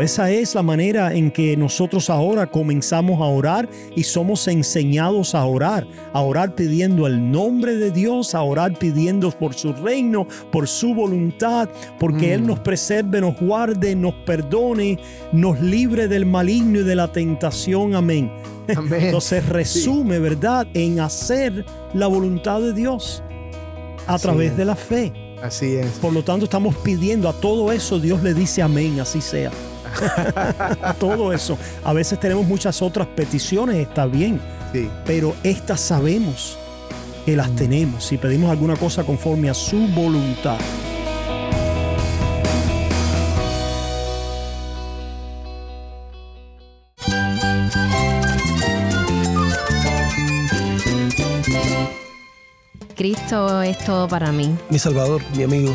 Esa es la manera en que nosotros ahora comenzamos a orar y somos enseñados a orar, a orar pidiendo el nombre de Dios, a orar pidiendo por su reino, por su voluntad, porque Él mm. nos preserve, nos guarde, nos perdone, nos libre del maligno y de la tentación. Amén. Amén. Entonces resume, ¿verdad?, en hacer la voluntad de Dios a través de la fe. Así es. Por lo tanto, estamos pidiendo a todo eso, Dios le dice amén, así sea. todo eso. A veces tenemos muchas otras peticiones, está bien. Sí. Pero estas sabemos que las mm. tenemos si pedimos alguna cosa conforme a su voluntad. Cristo es todo para mí. Mi Salvador, mi amigo,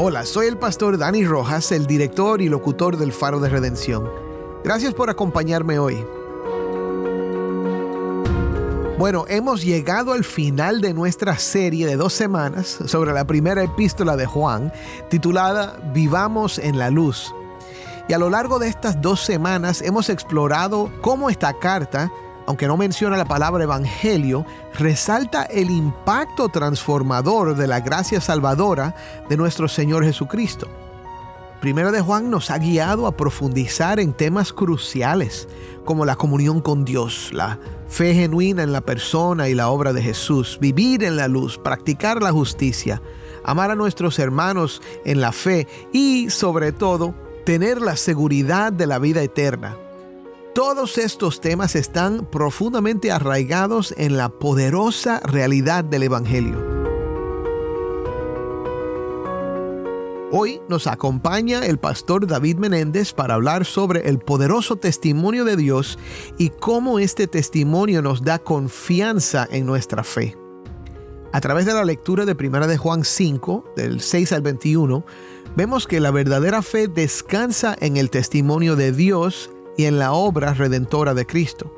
Hola, soy el pastor Dani Rojas, el director y locutor del Faro de Redención. Gracias por acompañarme hoy. Bueno, hemos llegado al final de nuestra serie de dos semanas sobre la primera epístola de Juan, titulada Vivamos en la Luz. Y a lo largo de estas dos semanas hemos explorado cómo esta carta aunque no menciona la palabra evangelio, resalta el impacto transformador de la gracia salvadora de nuestro Señor Jesucristo. Primero de Juan nos ha guiado a profundizar en temas cruciales como la comunión con Dios, la fe genuina en la persona y la obra de Jesús, vivir en la luz, practicar la justicia, amar a nuestros hermanos en la fe y, sobre todo, tener la seguridad de la vida eterna todos estos temas están profundamente arraigados en la poderosa realidad del Evangelio. Hoy nos acompaña el pastor David Menéndez para hablar sobre el poderoso testimonio de Dios y cómo este testimonio nos da confianza en nuestra fe. A través de la lectura de 1 de Juan 5, del 6 al 21, vemos que la verdadera fe descansa en el testimonio de Dios y en la obra redentora de Cristo.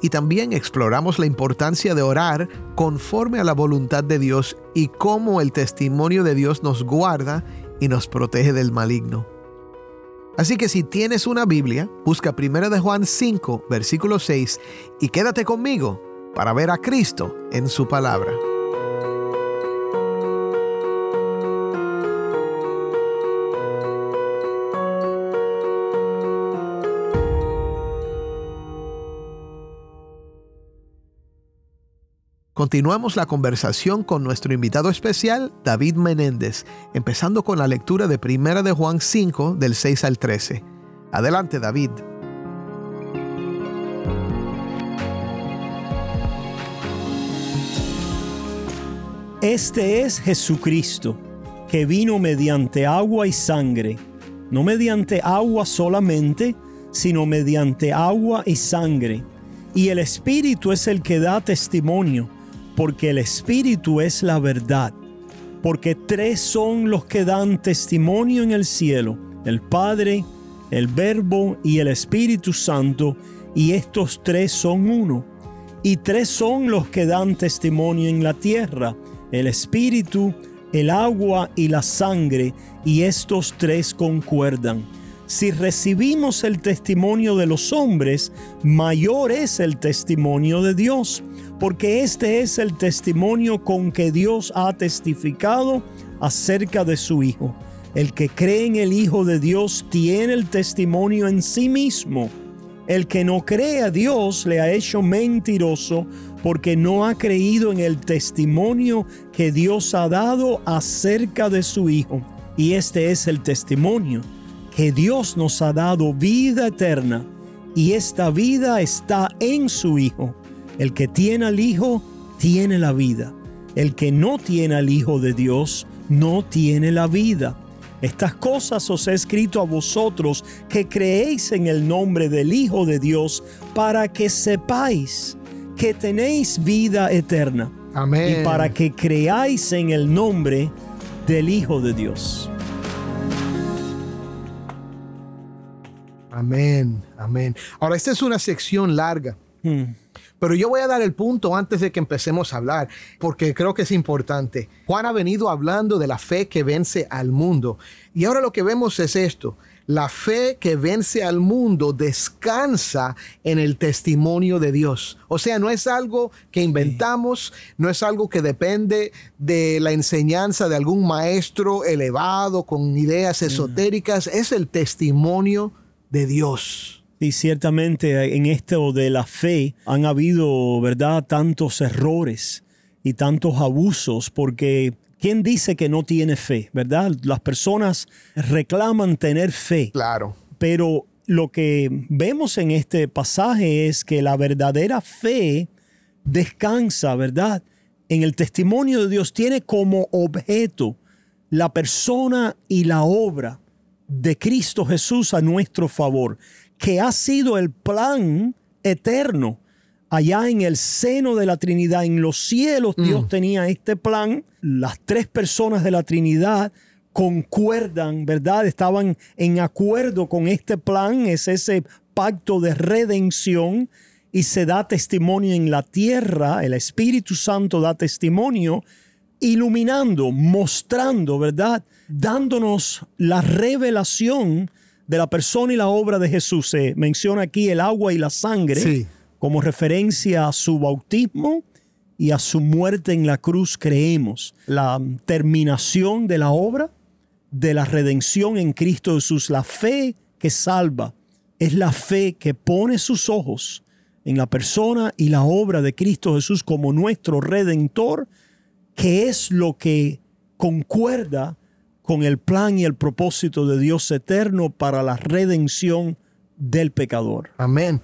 Y también exploramos la importancia de orar conforme a la voluntad de Dios y cómo el testimonio de Dios nos guarda y nos protege del maligno. Así que si tienes una Biblia, busca 1 de Juan 5, versículo 6 y quédate conmigo para ver a Cristo en su palabra. Continuamos la conversación con nuestro invitado especial, David Menéndez, empezando con la lectura de Primera de Juan 5, del 6 al 13. Adelante, David. Este es Jesucristo, que vino mediante agua y sangre, no mediante agua solamente, sino mediante agua y sangre. Y el Espíritu es el que da testimonio porque el Espíritu es la verdad, porque tres son los que dan testimonio en el cielo, el Padre, el Verbo y el Espíritu Santo, y estos tres son uno. Y tres son los que dan testimonio en la tierra, el Espíritu, el agua y la sangre, y estos tres concuerdan. Si recibimos el testimonio de los hombres, mayor es el testimonio de Dios porque este es el testimonio con que Dios ha testificado acerca de su Hijo. El que cree en el Hijo de Dios tiene el testimonio en sí mismo. El que no cree a Dios le ha hecho mentiroso porque no ha creído en el testimonio que Dios ha dado acerca de su Hijo. Y este es el testimonio, que Dios nos ha dado vida eterna y esta vida está en su Hijo. El que tiene al Hijo tiene la vida. El que no tiene al Hijo de Dios no tiene la vida. Estas cosas os he escrito a vosotros que creéis en el nombre del Hijo de Dios, para que sepáis que tenéis vida eterna. Amén. Y para que creáis en el nombre del Hijo de Dios. Amén, amén. Ahora, esta es una sección larga. Hmm. Pero yo voy a dar el punto antes de que empecemos a hablar, porque creo que es importante. Juan ha venido hablando de la fe que vence al mundo. Y ahora lo que vemos es esto. La fe que vence al mundo descansa en el testimonio de Dios. O sea, no es algo que inventamos, no es algo que depende de la enseñanza de algún maestro elevado con ideas esotéricas, es el testimonio de Dios. Y ciertamente en esto de la fe han habido, ¿verdad?, tantos errores y tantos abusos, porque ¿quién dice que no tiene fe, verdad? Las personas reclaman tener fe. Claro. Pero lo que vemos en este pasaje es que la verdadera fe descansa, ¿verdad? En el testimonio de Dios tiene como objeto la persona y la obra de Cristo Jesús a nuestro favor que ha sido el plan eterno. Allá en el seno de la Trinidad, en los cielos, Dios tenía este plan. Las tres personas de la Trinidad concuerdan, ¿verdad? Estaban en acuerdo con este plan. Es ese pacto de redención y se da testimonio en la tierra. El Espíritu Santo da testimonio iluminando, mostrando, ¿verdad? Dándonos la revelación de la persona y la obra de Jesús. Se menciona aquí el agua y la sangre como referencia a su bautismo y a su muerte en la cruz, creemos. La terminación de la obra de la redención en Cristo Jesús, la fe que salva, es la fe que pone sus ojos en la persona y la obra de Cristo Jesús como nuestro redentor, que es lo que concuerda con el plan y el propósito de Dios eterno para la redención del pecador. Amén.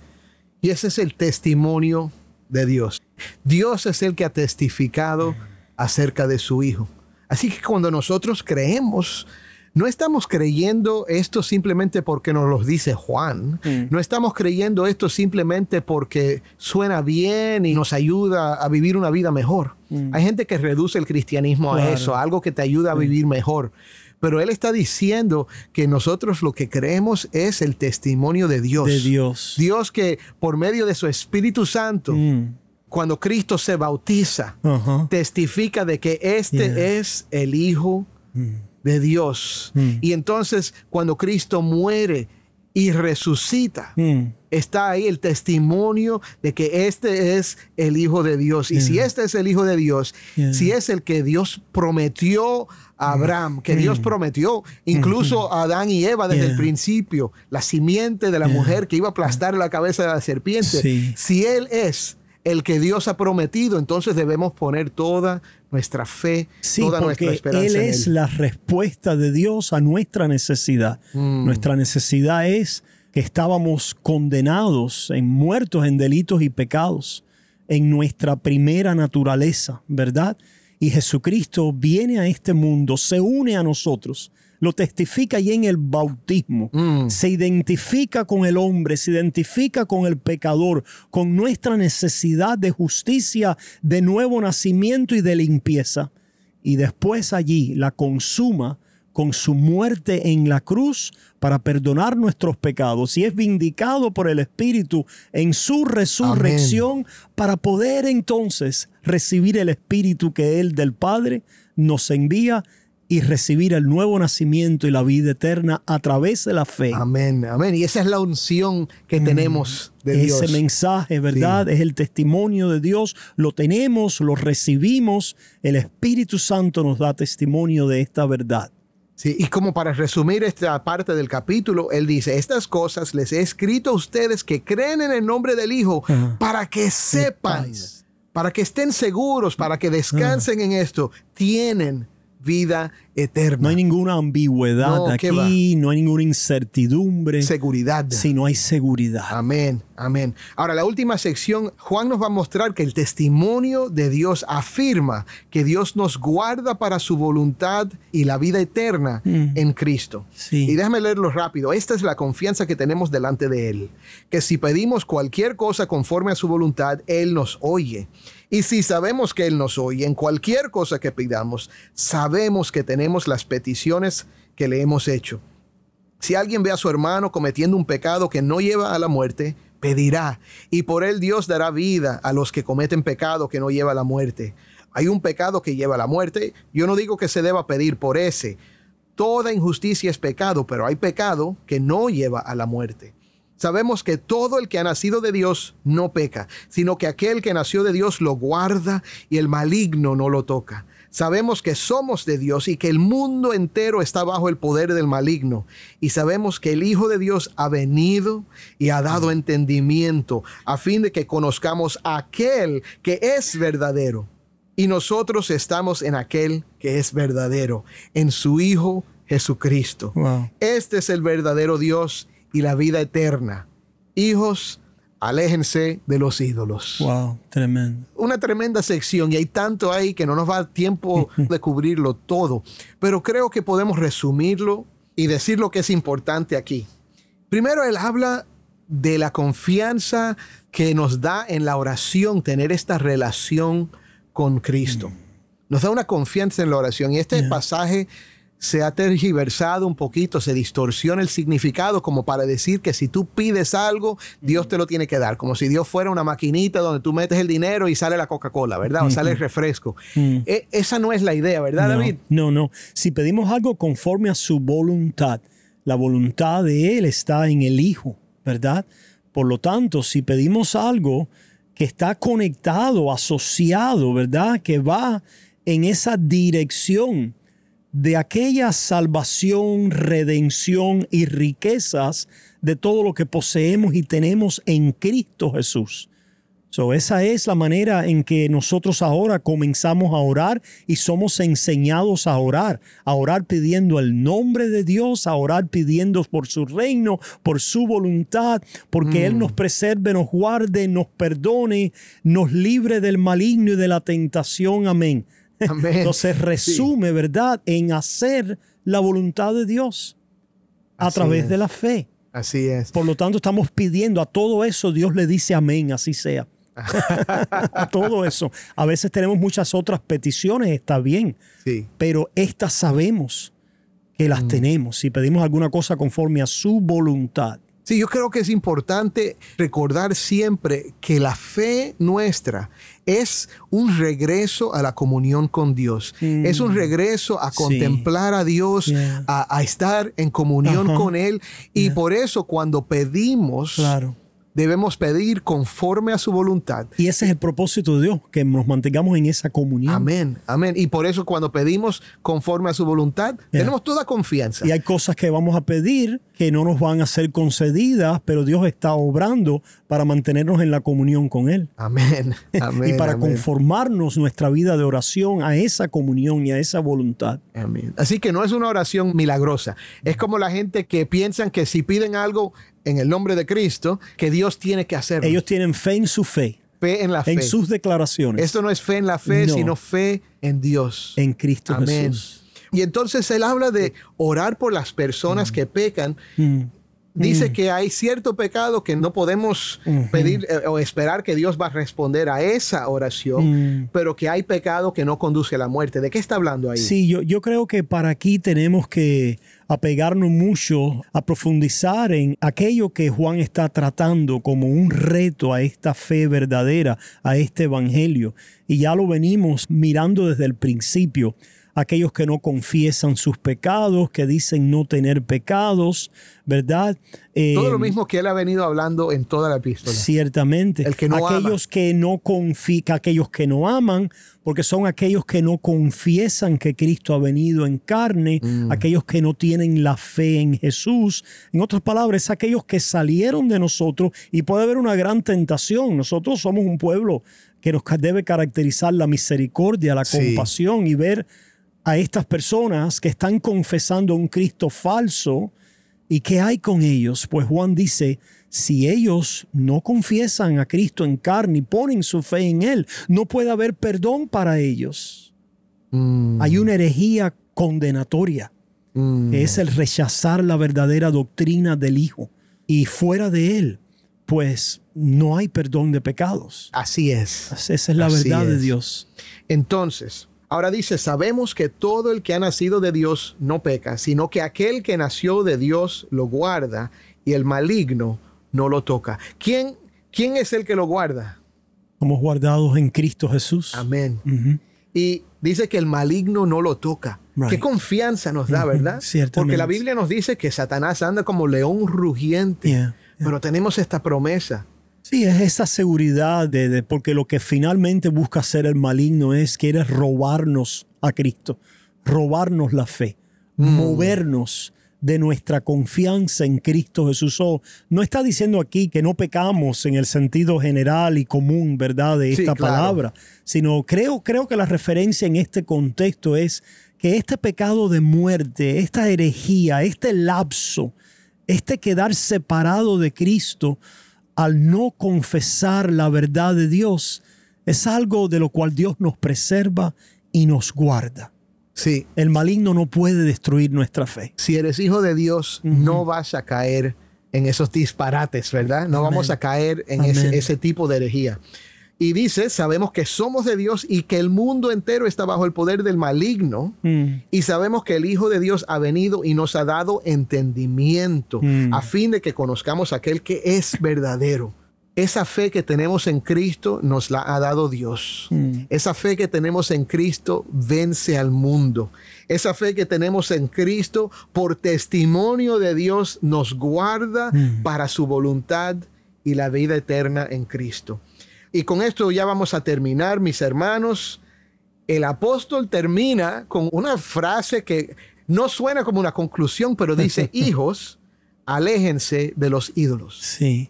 Y ese es el testimonio de Dios. Dios es el que ha testificado acerca de su Hijo. Así que cuando nosotros creemos no estamos creyendo esto simplemente porque nos lo dice Juan. Mm. No estamos creyendo esto simplemente porque suena bien y nos ayuda a vivir una vida mejor. Mm. Hay gente que reduce el cristianismo a eso, a algo que te ayuda a vivir mejor. Pero él está diciendo que nosotros lo que creemos es el testimonio de Dios. De Dios. Dios que por medio de su Espíritu Santo, Mm. cuando Cristo se bautiza, testifica de que este Yeah. es el Hijo de Dios. Mm. Y entonces cuando Cristo muere y resucita, Mm. está ahí el testimonio de que este es el Hijo de Dios. Y si este es el Hijo de Dios, Yeah. si es el que Dios prometió a Abraham, que Dios prometió incluso a Adán y Eva desde Mm. Yeah. el principio, la simiente de la mujer que iba a aplastar la cabeza de la serpiente, Sí. si Él es el que Dios ha prometido, entonces debemos poner toda nuestra fe, Sí, toda nuestra porque esperanza Él en es Él. la respuesta de Dios a nuestra necesidad. Mm. Nuestra necesidad es que estábamos condenados, en muertos en delitos y pecados, en nuestra primera naturaleza, ¿verdad? Y Jesucristo viene a este mundo, se une a nosotros, lo testifica y en el bautismo, Mm. se identifica con el hombre, se identifica con el pecador, con nuestra necesidad de justicia, de nuevo nacimiento y de limpieza. Y después allí la consuma con su muerte en la cruz para perdonar nuestros pecados y es vindicado por el Espíritu en su resurrección para poder entonces recibir el Espíritu que Él del Padre nos envía y recibir el nuevo nacimiento y la vida eterna a través de la fe. Amén, amén. Y esa es la unción que tenemos de Mm. Ese Dios. mensaje, ¿verdad? Es el testimonio de Dios. Lo tenemos, lo recibimos. El Espíritu Santo nos da testimonio de esta verdad. Sí, y como para resumir esta parte del capítulo, él dice, estas cosas les he escrito a ustedes que creen en el nombre del Hijo para que sepan, para que estén seguros, para que descansen en esto, tienen vida eterna. No hay ninguna ambigüedad No, ¿qué aquí, no hay ninguna incertidumbre. seguridad. Si no hay seguridad. Amén, amén. Ahora, la última sección, Juan nos va a mostrar que el testimonio de Dios afirma que Dios nos guarda para su voluntad y la vida eterna en Cristo. Sí. Y déjame leerlo rápido. Esta es la confianza que tenemos delante de Él. Que si pedimos cualquier cosa conforme a su voluntad, Él nos oye. Y si sabemos que Él nos oye en cualquier cosa que pidamos, sabemos que tenemos las peticiones que le hemos hecho. Si alguien ve a su hermano cometiendo un pecado que no lleva a la muerte, pedirá, y por él Dios dará vida a los que cometen pecado que no lleva a la muerte. Hay un pecado que lleva a la muerte, yo no digo que se deba pedir por ese. Toda injusticia es pecado, pero hay pecado que no lleva a la muerte. Sabemos que todo el que ha nacido de Dios no peca, sino que aquel que nació de Dios lo guarda y el maligno no lo toca. Sabemos que somos de Dios y que el mundo entero está bajo el poder del maligno. Y sabemos que el Hijo de Dios ha venido y ha dado entendimiento a fin de que conozcamos a aquel que es verdadero. Y nosotros estamos en aquel que es verdadero, en su Hijo Jesucristo. Wow. Este es el verdadero Dios y la vida eterna. Hijos, aléjense de los ídolos Wow, tremendo. una tremenda sección y hay tanto ahí que no nos va a tiempo de cubrirlo todo, pero creo que podemos resumirlo y decir lo que es importante aquí. Primero, él habla de la confianza que nos da en la oración tener esta relación con Cristo. Nos da una confianza en la oración y este pasaje se ha tergiversado un poquito, se distorsiona el significado como para decir que si tú pides algo, Dios te lo tiene que dar, como si Dios fuera una maquinita donde tú metes el dinero y sale la Coca-Cola, ¿verdad? O sale el refresco. E- esa no es la idea, ¿verdad, no, David? No, no. Si pedimos algo conforme a su voluntad, la voluntad de Él está en el Hijo, ¿verdad? Por lo tanto, si pedimos algo que está conectado, asociado, ¿verdad? Que va en esa dirección de aquella salvación, redención y riquezas de todo lo que poseemos y tenemos en Cristo Jesús. So, esa es la manera en que nosotros ahora comenzamos a orar y somos enseñados a orar, a orar pidiendo el nombre de Dios, a orar pidiendo por su reino, por su voluntad, porque Él nos preserve, nos guarde, nos perdone, nos libre del maligno y de la tentación. Amén. Amén. Entonces Sí. resume, ¿verdad?, en hacer la voluntad de Dios a Así través es. de la fe. Así es. Por lo tanto, estamos pidiendo a todo eso, Dios le dice amén, así sea. a todo eso. A veces tenemos muchas otras peticiones, está bien, Sí. pero estas sabemos que Mm. las tenemos. Si pedimos alguna cosa conforme a su voluntad. Sí, yo creo que es importante recordar siempre que la fe nuestra es un regreso a la comunión con Dios. Es un regreso a Sí. contemplar a Dios, Yeah. a, a estar en comunión con Él. Y Yeah. por eso cuando pedimos, Claro. debemos pedir conforme a su voluntad. Y ese es el propósito de Dios, que nos mantengamos en esa comunión. Amén, amén. Y por eso cuando pedimos conforme a su voluntad, tenemos toda confianza. Y hay cosas que vamos a pedir que no nos van a ser concedidas, pero Dios está obrando para mantenernos en la comunión con Él. Amén, amén. y para amén. conformarnos nuestra vida de oración a esa comunión y a esa voluntad. Amén. Así que no es una oración milagrosa. Es como la gente que piensan que si piden algo en el nombre de Cristo, que Dios tiene que hacerlo. Ellos tienen fe en su fe, fe en la fe. en sus declaraciones, Esto no es fe en la fe, No. sino fe en Dios. en Cristo Amén. Jesús. Y entonces él habla de orar por las personas que pecan. Mm. Dice que hay cierto pecado que no podemos pedir eh, o esperar que Dios va a responder a esa oración, Mm. pero que hay pecado que no conduce a la muerte. ¿De qué está hablando ahí? Sí, yo, yo creo que para aquí tenemos que apegarnos mucho a profundizar en aquello que Juan está tratando como un reto a esta fe verdadera, a este evangelio. Y ya lo venimos mirando desde el principio. Aquellos que no confiesan sus pecados, que dicen no tener pecados, ¿verdad? Eh, Todo lo mismo que él ha venido hablando en toda la epístola. Ciertamente. El que no aquellos que no confían, aquellos que no aman, porque son aquellos que no confiesan que Cristo ha venido en carne, Mm. aquellos que no tienen la fe en Jesús. En otras palabras, aquellos que salieron de nosotros y puede haber una gran tentación. Nosotros somos un pueblo que nos debe caracterizar la misericordia, la Sí. compasión y ver a estas personas que están confesando un Cristo falso. ¿Y qué hay con ellos? Pues Juan dice, si ellos no confiesan a Cristo en carne y ponen su fe en Él, no puede haber perdón para ellos. Mm, Hay una herejía condenatoria, mm. que es el rechazar la verdadera doctrina del Hijo. Y fuera de Él, pues no hay perdón de pecados. Así es. Esa es la Así verdad de. Dios. Entonces, ahora dice, sabemos que todo el que ha nacido de Dios no peca, sino que aquel que nació de Dios lo guarda y el maligno no lo toca. ¿Quién, quién es el que lo guarda? Somos guardados en Cristo Jesús. Amén. Y dice que el maligno no lo toca. Right. Qué confianza nos da, ¿verdad? ciertamente. Porque la Biblia nos dice que Satanás anda como león rugiente. Yeah, yeah. Pero tenemos esta promesa. Sí, es esa seguridad de, de- porque lo que finalmente busca hacer el maligno es quiere robarnos a Cristo, robarnos la fe, movernos de nuestra confianza en Cristo Jesús. Oh, no está diciendo aquí que no pecamos en el sentido general y común, ¿verdad? De Sí, esta claro. palabra, sino creo, creo que la referencia en este contexto es que este pecado de muerte, esta herejía, este lapso, este quedar separado de Cristo al no confesar la verdad de Dios, es algo de lo cual Dios nos preserva y nos guarda. Sí, El maligno no puede destruir nuestra fe. si eres hijo de Dios, no vas a caer en esos disparates, ¿verdad? No Amén. vamos a caer en ese tipo de herejía. Y dice, sabemos que somos de Dios y que el mundo entero está bajo el poder del maligno. Mm, Y sabemos que el Hijo de Dios ha venido y nos ha dado entendimiento Mm. a fin de que conozcamos a aquel que es verdadero. Esa fe que tenemos en Cristo nos la ha dado Dios. Mm. Esa fe que tenemos en Cristo vence al mundo. Esa fe que tenemos en Cristo por testimonio de Dios nos guarda Mm. para su voluntad y la vida eterna en Cristo. Y con esto ya vamos a terminar, mis hermanos. El apóstol termina con una frase que no suena como una conclusión, pero dice, hijos, aléjense de los ídolos. sí,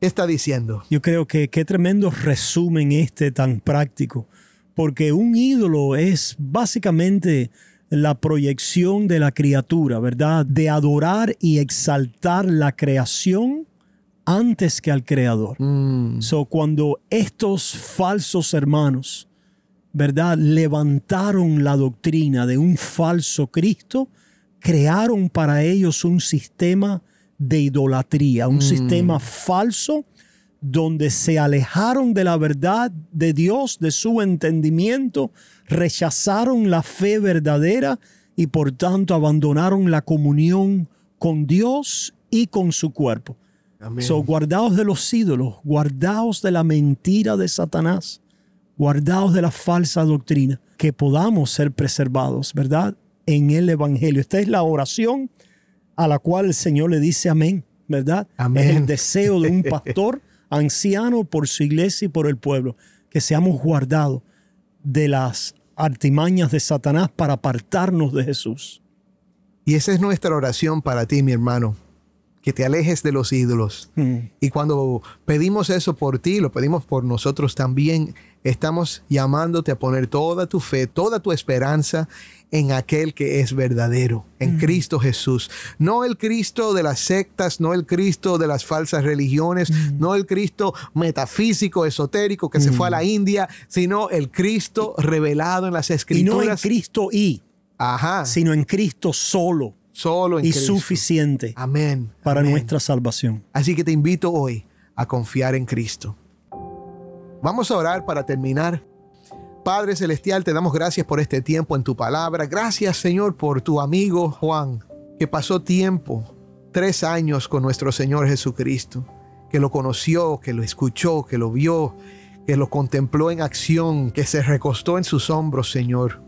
¿Qué está diciendo? yo creo que qué tremendo resumen este tan práctico, porque un ídolo es básicamente la proyección de la criatura, ¿verdad? De adorar y exaltar la creación antes que al creador. Mm, So, cuando estos falsos hermanos, ¿verdad? Levantaron la doctrina de un falso Cristo, crearon para ellos un sistema de idolatría, un sistema falso donde se alejaron de la verdad de Dios, de su entendimiento, rechazaron la fe verdadera y por tanto abandonaron la comunión con Dios y con su cuerpo. Amén. So, guardaos de los ídolos, guardaos de la mentira de Satanás, guardaos de la falsa doctrina, que podamos ser preservados, ¿verdad? En el Evangelio. Esta es la oración a la cual el Señor le dice amén, ¿verdad? Amén. Es el deseo de un pastor anciano por su iglesia y por el pueblo, que seamos guardados de las artimañas de Satanás para apartarnos de Jesús. Y esa es nuestra oración para ti, mi hermano, que te alejes de los ídolos. Mm. Y cuando pedimos eso por ti, lo pedimos por nosotros también, estamos llamándote a poner toda tu fe, toda tu esperanza en aquel que es verdadero, en Cristo Jesús. No el Cristo de las sectas, no el Cristo de las falsas religiones, no el Cristo metafísico, esotérico que se fue a la India, sino el Cristo revelado en las Y no en escrituras. Cristo y, Ajá, sino en Cristo solo solo en y Cristo. suficiente Amén. para amén. nuestra salvación. Así que te invito hoy a confiar en Cristo. Vamos a orar para terminar. Padre Celestial, te damos gracias por este tiempo en tu palabra. Gracias, Señor, por tu amigo Juan, que pasó tiempo, tres años con nuestro Señor Jesucristo, que lo conoció, que lo escuchó, que lo vio, que lo contempló en acción, que se recostó en sus hombros, Señor,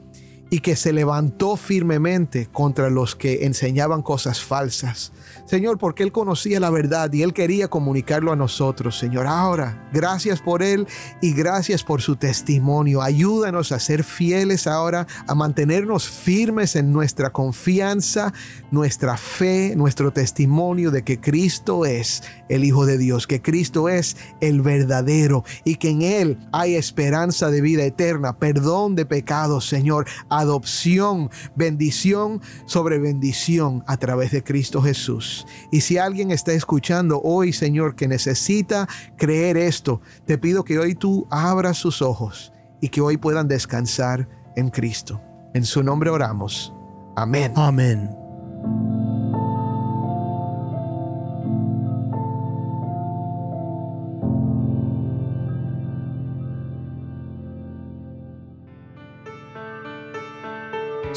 y que se levantó firmemente contra los que enseñaban cosas falsas. Señor, porque Él conocía la verdad y Él quería comunicarlo a nosotros, Señor. Ahora, gracias por Él y gracias por su testimonio. Ayúdanos a ser fieles ahora, a mantenernos firmes en nuestra confianza, nuestra fe, nuestro testimonio de que Cristo es el Hijo de Dios, que Cristo es el verdadero y que en Él hay esperanza de vida eterna, perdón de pecados, Señor. Adopción, bendición sobre bendición a través de Cristo Jesús. Y si alguien está escuchando hoy, Señor, que necesita creer esto, te pido que hoy tú abras sus ojos y que hoy puedan descansar en Cristo. En su nombre oramos. Amén. Amén.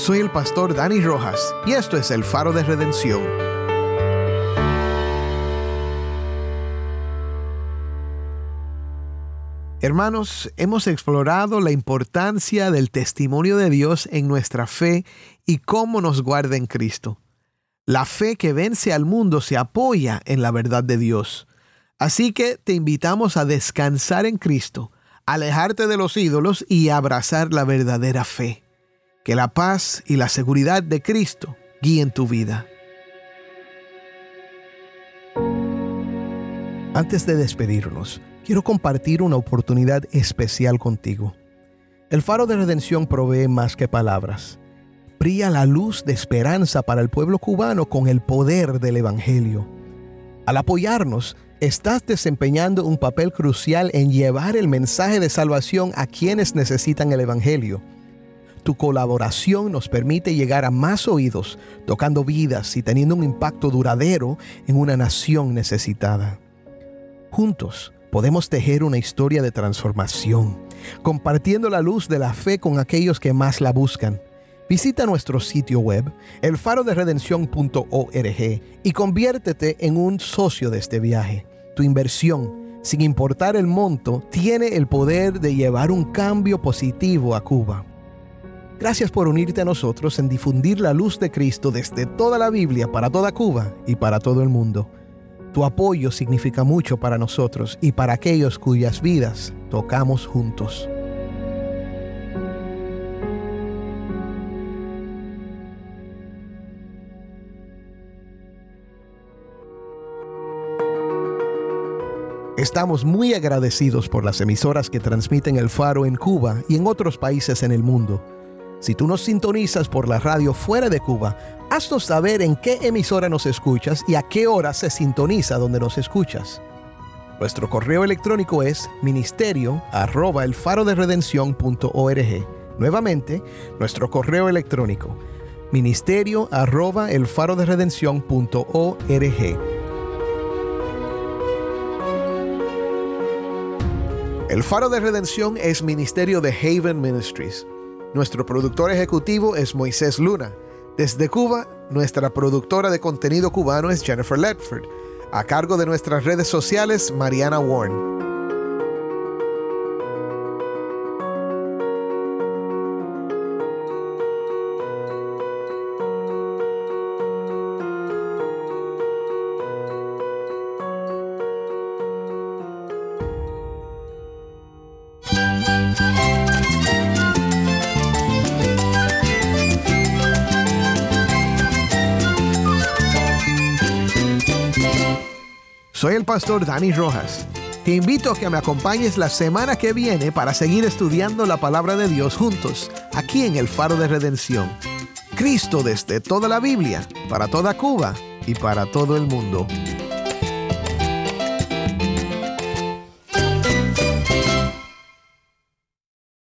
Soy el pastor Dani Rojas y esto es el faro de redención. Hermanos, hemos explorado la importancia del testimonio de Dios en nuestra fe y cómo nos guarda en Cristo. La fe que vence al mundo se apoya en la verdad de Dios. Así que te invitamos a descansar en Cristo, alejarte de los ídolos y abrazar la verdadera fe. Que la paz y la seguridad de Cristo guíen tu vida. Antes de despedirnos, quiero compartir una oportunidad especial contigo. El faro de redención provee más que palabras. Brilla la luz de esperanza para el pueblo cubano con el poder del Evangelio. Al apoyarnos, estás desempeñando un papel crucial en llevar el mensaje de salvación a quienes necesitan el Evangelio. Tu colaboración nos permite llegar a más oídos, tocando vidas y teniendo un impacto duradero en una nación necesitada. Juntos podemos tejer una historia de transformación, compartiendo la luz de la fe con aquellos que más la buscan. Visita nuestro sitio web, elfaroderedención.org, y conviértete en un socio de este viaje. Tu inversión, sin importar el monto, tiene el poder de llevar un cambio positivo a Cuba. Gracias por unirte a nosotros en difundir la luz de Cristo desde toda la Biblia para toda Cuba y para todo el mundo. Tu apoyo significa mucho para nosotros y para aquellos cuyas vidas tocamos juntos. Estamos muy agradecidos por las emisoras que transmiten el faro en Cuba y en otros países en el mundo. Si tú nos sintonizas por la radio fuera de Cuba, haznos saber en qué emisora nos escuchas y a qué hora se sintoniza donde nos escuchas. Nuestro correo electrónico es ministerio arroba el faro de Nuevamente, nuestro correo electrónico ministerio arroba el faro de El Faro de Redención es ministerio de Haven Ministries. Nuestro productor ejecutivo es Moisés Luna. Desde Cuba, nuestra productora de contenido cubano es Jennifer Ledford. A cargo de nuestras redes sociales, Mariana Warren. Soy el pastor Dani Rojas. Te invito a que me acompañes la semana que viene para seguir estudiando la palabra de Dios juntos, aquí en el Faro de Redención. Cristo desde toda la Biblia, para toda Cuba y para todo el mundo.